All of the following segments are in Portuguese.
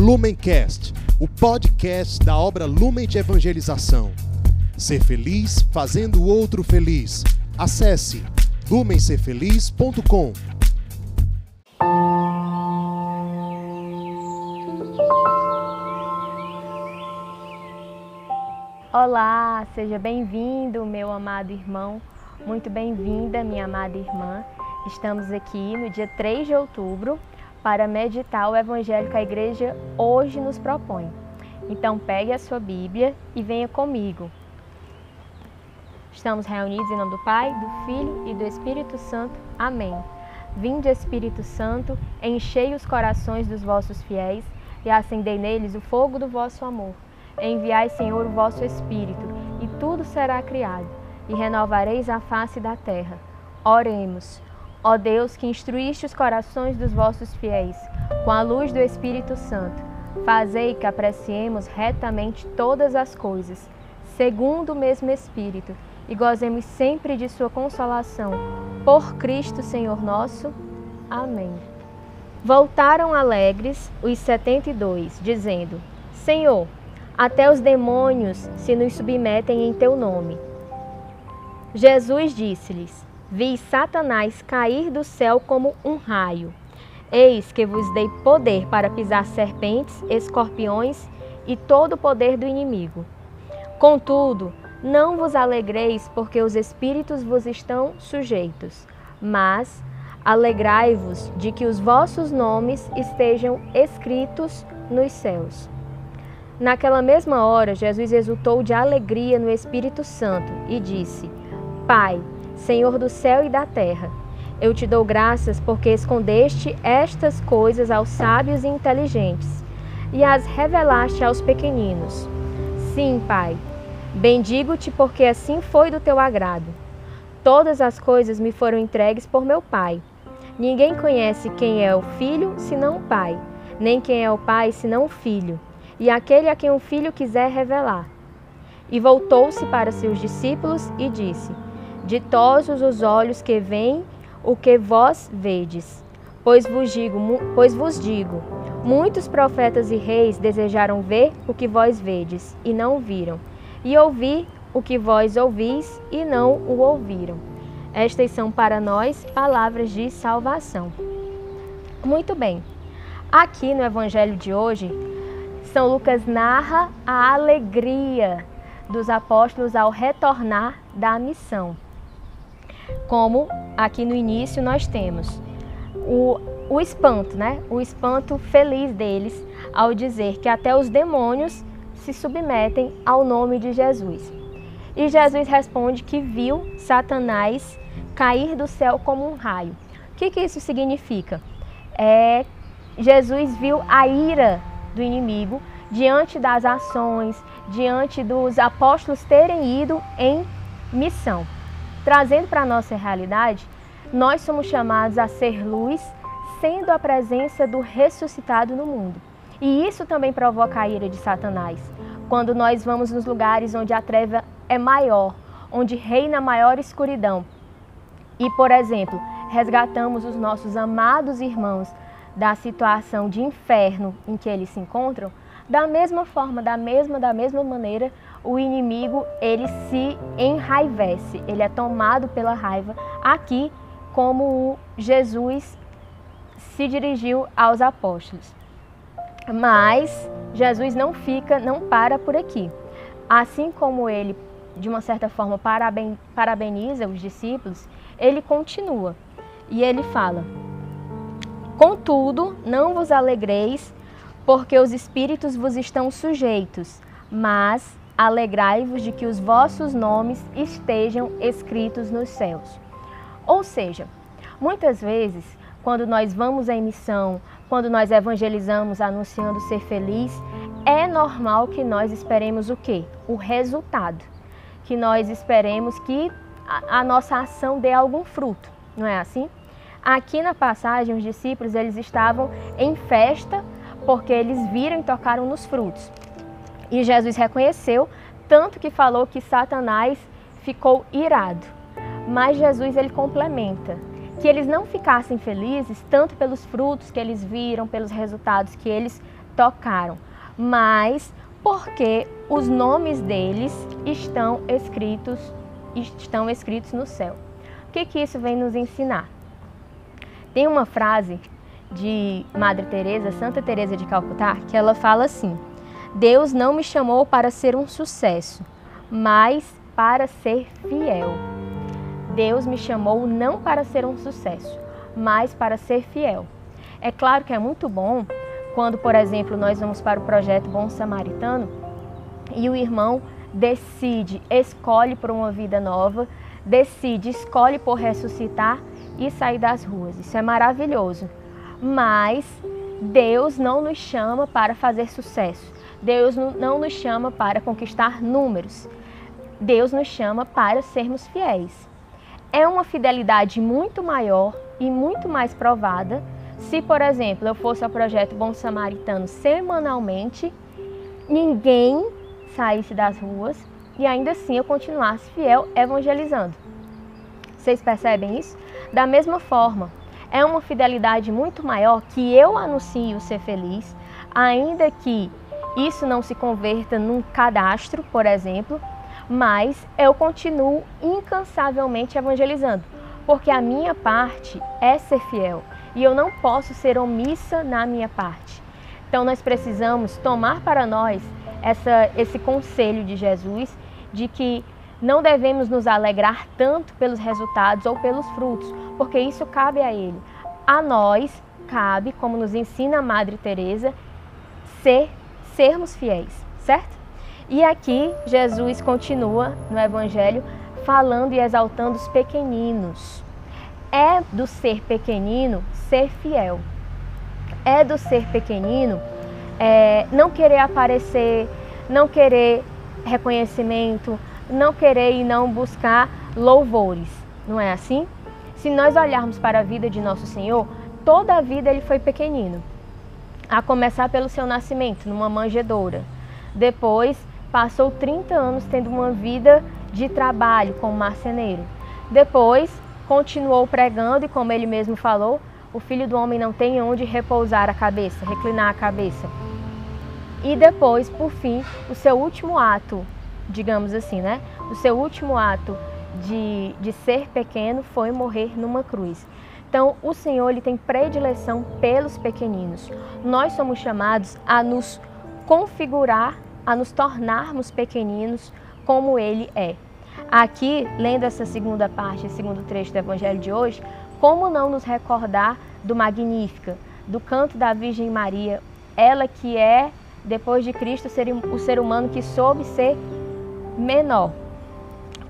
Lumencast, o podcast da obra Lumen de Evangelização. Ser feliz fazendo o outro feliz. Acesse lumencerfeliz.com. Olá, seja bem-vindo, meu amado irmão. Muito bem-vinda, minha amada irmã. Estamos aqui no dia 3 de outubro para meditar o evangelho que a igreja hoje nos propõe. Então, pegue a sua Bíblia e venha comigo. Estamos reunidos em nome do Pai, do Filho e do Espírito Santo. Amém. Vinde, Espírito Santo, enchei os corações dos vossos fiéis e acendei neles o fogo do vosso amor. Enviai, Senhor, o vosso Espírito, e tudo será criado, e renovareis a face da terra. Oremos. Ó Deus, que instruíste os corações dos vossos fiéis com a luz do Espírito Santo, fazei que apreciemos retamente todas as coisas, segundo o mesmo Espírito, e gozemos sempre de Sua consolação. Por Cristo, Senhor nosso. Amém. Voltaram alegres os setenta e dois, dizendo: Senhor, até os demônios se nos submetem em teu nome. Jesus disse-lhes: vi Satanás cair do céu como um raio. Eis que vos dei poder para pisar serpentes, escorpiões e todo o poder do inimigo. Contudo, não vos alegreis porque os espíritos vos estão sujeitos, mas alegrai-vos de que os vossos nomes estejam escritos nos céus. Naquela mesma hora, Jesus exultou de alegria no Espírito Santo e disse: Pai, Senhor do céu e da terra. Eu te dou graças porque escondeste estas coisas aos sábios e inteligentes e as revelaste aos pequeninos. Sim, Pai, bendigo-te porque assim foi do teu agrado. Todas as coisas me foram entregues por meu Pai. Ninguém conhece quem é o Filho senão o Pai, nem quem é o Pai senão o Filho, e aquele a quem o Filho quiser revelar. E voltou-se para seus discípulos e disse: Ditosos os olhos que veem o que vós vedes. Pois vos digo, pois vos digo, muitos profetas e reis desejaram ver o que vós vedes e não viram, e ouvir o que vós ouvis e não o ouviram. Estas são para nós palavras de salvação. Muito bem. Aqui no evangelho de hoje, São Lucas narra a alegria dos apóstolos ao retornar da missão como aqui no início nós temos o, o espanto, né? O espanto feliz deles ao dizer que até os demônios se submetem ao nome de Jesus. E Jesus responde que viu Satanás cair do céu como um raio. O que, que isso significa? É, Jesus viu a ira do inimigo diante das ações, diante dos apóstolos terem ido em missão. Trazendo para a nossa realidade, nós somos chamados a ser luz, sendo a presença do ressuscitado no mundo. E isso também provoca a ira de Satanás. Quando nós vamos nos lugares onde a treva é maior, onde reina a maior escuridão. E, por exemplo, resgatamos os nossos amados irmãos da situação de inferno em que eles se encontram, da mesma forma, da mesma, da mesma maneira, o inimigo ele se enraivece, ele é tomado pela raiva. Aqui, como Jesus se dirigiu aos apóstolos. Mas Jesus não fica, não para por aqui. Assim como ele, de uma certa forma, paraben, parabeniza os discípulos, ele continua e ele fala: Contudo, não vos alegreis porque os espíritos vos estão sujeitos, mas alegrai-vos de que os vossos nomes estejam escritos nos céus. Ou seja, muitas vezes, quando nós vamos em missão, quando nós evangelizamos anunciando ser feliz, é normal que nós esperemos o quê? O resultado. Que nós esperemos que a, nossa ação dê algum fruto, não é assim? Aqui na passagem, os discípulos eles estavam em festa porque eles viram e tocaram nos frutos. E Jesus reconheceu, tanto que falou que Satanás ficou irado. Mas Jesus ele complementa que eles não ficassem felizes tanto pelos frutos que eles viram, pelos resultados que eles tocaram, mas porque os nomes deles estão escritos estão escritos no céu. O que, que isso vem nos ensinar? Tem uma frase de Madre Teresa, Santa Teresa de Calcutá, que ela fala assim: Deus não me chamou para ser um sucesso, mas para ser fiel. Deus me chamou não para ser um sucesso, mas para ser fiel. É claro que é muito bom quando, por exemplo, nós vamos para o projeto Bom Samaritano e o irmão decide, escolhe por uma vida nova, decide, escolhe por ressuscitar e sair das ruas. Isso é maravilhoso. Mas Deus não nos chama para fazer sucesso. Deus não nos chama para conquistar números. Deus nos chama para sermos fiéis. É uma fidelidade muito maior e muito mais provada se, por exemplo, eu fosse ao projeto Bom Samaritano semanalmente, ninguém saísse das ruas e ainda assim eu continuasse fiel evangelizando. Vocês percebem isso? Da mesma forma, é uma fidelidade muito maior que eu anuncio ser feliz, ainda que isso não se converta num cadastro, por exemplo, mas eu continuo incansavelmente evangelizando, porque a minha parte é ser fiel e eu não posso ser omissa na minha parte. Então nós precisamos tomar para nós essa, esse conselho de Jesus de que não devemos nos alegrar tanto pelos resultados ou pelos frutos, porque isso cabe a Ele. A nós cabe, como nos ensina a Madre Teresa, ser, sermos fiéis, certo? E aqui Jesus continua no Evangelho falando e exaltando os pequeninos. É do ser pequenino ser fiel. É do ser pequenino é, não querer aparecer, não querer reconhecimento, não querer e não buscar louvores, não é assim? Se nós olharmos para a vida de nosso Senhor, toda a vida ele foi pequenino. A começar pelo seu nascimento, numa manjedoura. Depois, passou 30 anos tendo uma vida de trabalho como marceneiro. Depois, continuou pregando e, como ele mesmo falou, o filho do homem não tem onde repousar a cabeça, reclinar a cabeça. E depois, por fim, o seu último ato, digamos assim, né? O seu último ato de, de ser pequeno foi morrer numa cruz. Então, o Senhor ele tem predileção pelos pequeninos. Nós somos chamados a nos configurar, a nos tornarmos pequeninos como Ele é. Aqui, lendo essa segunda parte, segundo trecho do Evangelho de hoje, como não nos recordar do Magnífica, do canto da Virgem Maria, ela que é depois de Cristo, o ser humano que soube ser menor.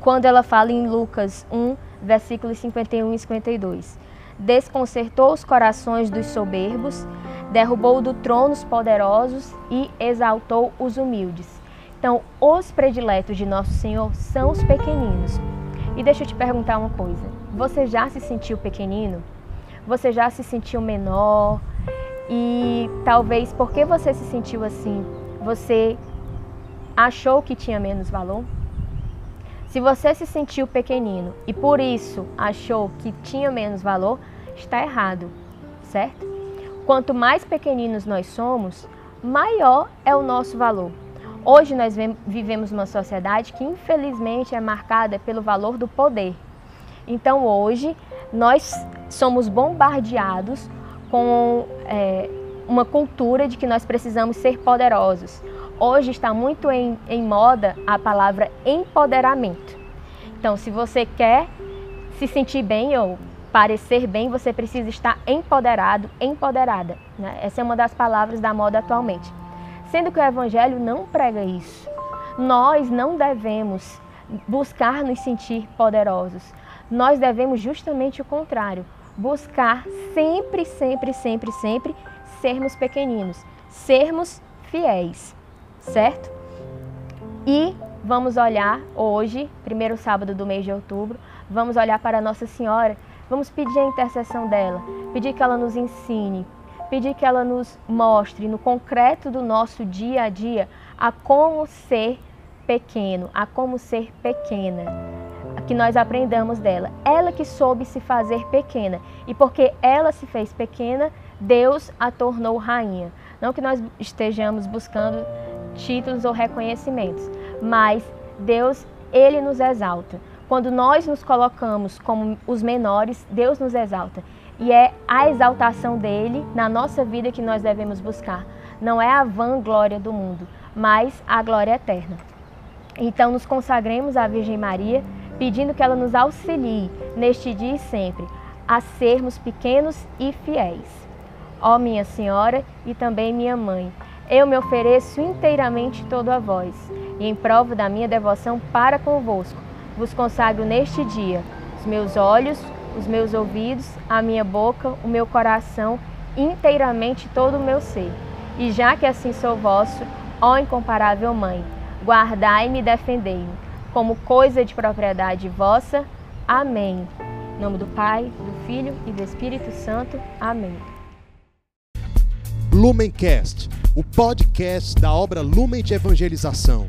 Quando ela fala em Lucas 1, versículos 51 e 52. Desconcertou os corações dos soberbos, derrubou do trono os poderosos e exaltou os humildes. Então, os prediletos de nosso Senhor são os pequeninos. E deixa eu te perguntar uma coisa: você já se sentiu pequenino? Você já se sentiu menor? E talvez porque você se sentiu assim, você achou que tinha menos valor? Se você se sentiu pequenino e por isso achou que tinha menos valor, está errado, certo? Quanto mais pequeninos nós somos, maior é o nosso valor. Hoje nós vivemos uma sociedade que infelizmente é marcada pelo valor do poder. Então hoje nós somos bombardeados com é, uma cultura de que nós precisamos ser poderosos. Hoje está muito em, em moda a palavra empoderamento. Então, se você quer se sentir bem ou parecer bem, você precisa estar empoderado, empoderada. Né? Essa é uma das palavras da moda atualmente. Sendo que o Evangelho não prega isso. Nós não devemos buscar nos sentir poderosos. Nós devemos justamente o contrário buscar sempre, sempre, sempre, sempre sermos pequeninos, sermos fiéis, certo? E vamos olhar hoje, primeiro sábado do mês de outubro, vamos olhar para Nossa Senhora, vamos pedir a intercessão dela, pedir que ela nos ensine, pedir que ela nos mostre no concreto do nosso dia a dia a como ser pequeno, a como ser pequena que nós aprendamos dela. Ela que soube se fazer pequena. E porque ela se fez pequena, Deus a tornou rainha. Não que nós estejamos buscando títulos ou reconhecimentos, mas Deus, ele nos exalta. Quando nós nos colocamos como os menores, Deus nos exalta. E é a exaltação dele na nossa vida que nós devemos buscar. Não é a vã glória do mundo, mas a glória eterna. Então nos consagremos à Virgem Maria, pedindo que ela nos auxilie neste dia e sempre a sermos pequenos e fiéis. Ó minha Senhora e também minha Mãe, eu me ofereço inteiramente todo a vós, e em prova da minha devoção para convosco, vos consagro neste dia os meus olhos, os meus ouvidos, a minha boca, o meu coração, inteiramente todo o meu ser. E já que assim sou vosso, ó incomparável Mãe, guardai-me e defendei-me, como coisa de propriedade vossa. Amém. Em nome do Pai, do Filho e do Espírito Santo. Amém. Lumencast, o podcast da obra Lumen de Evangelização.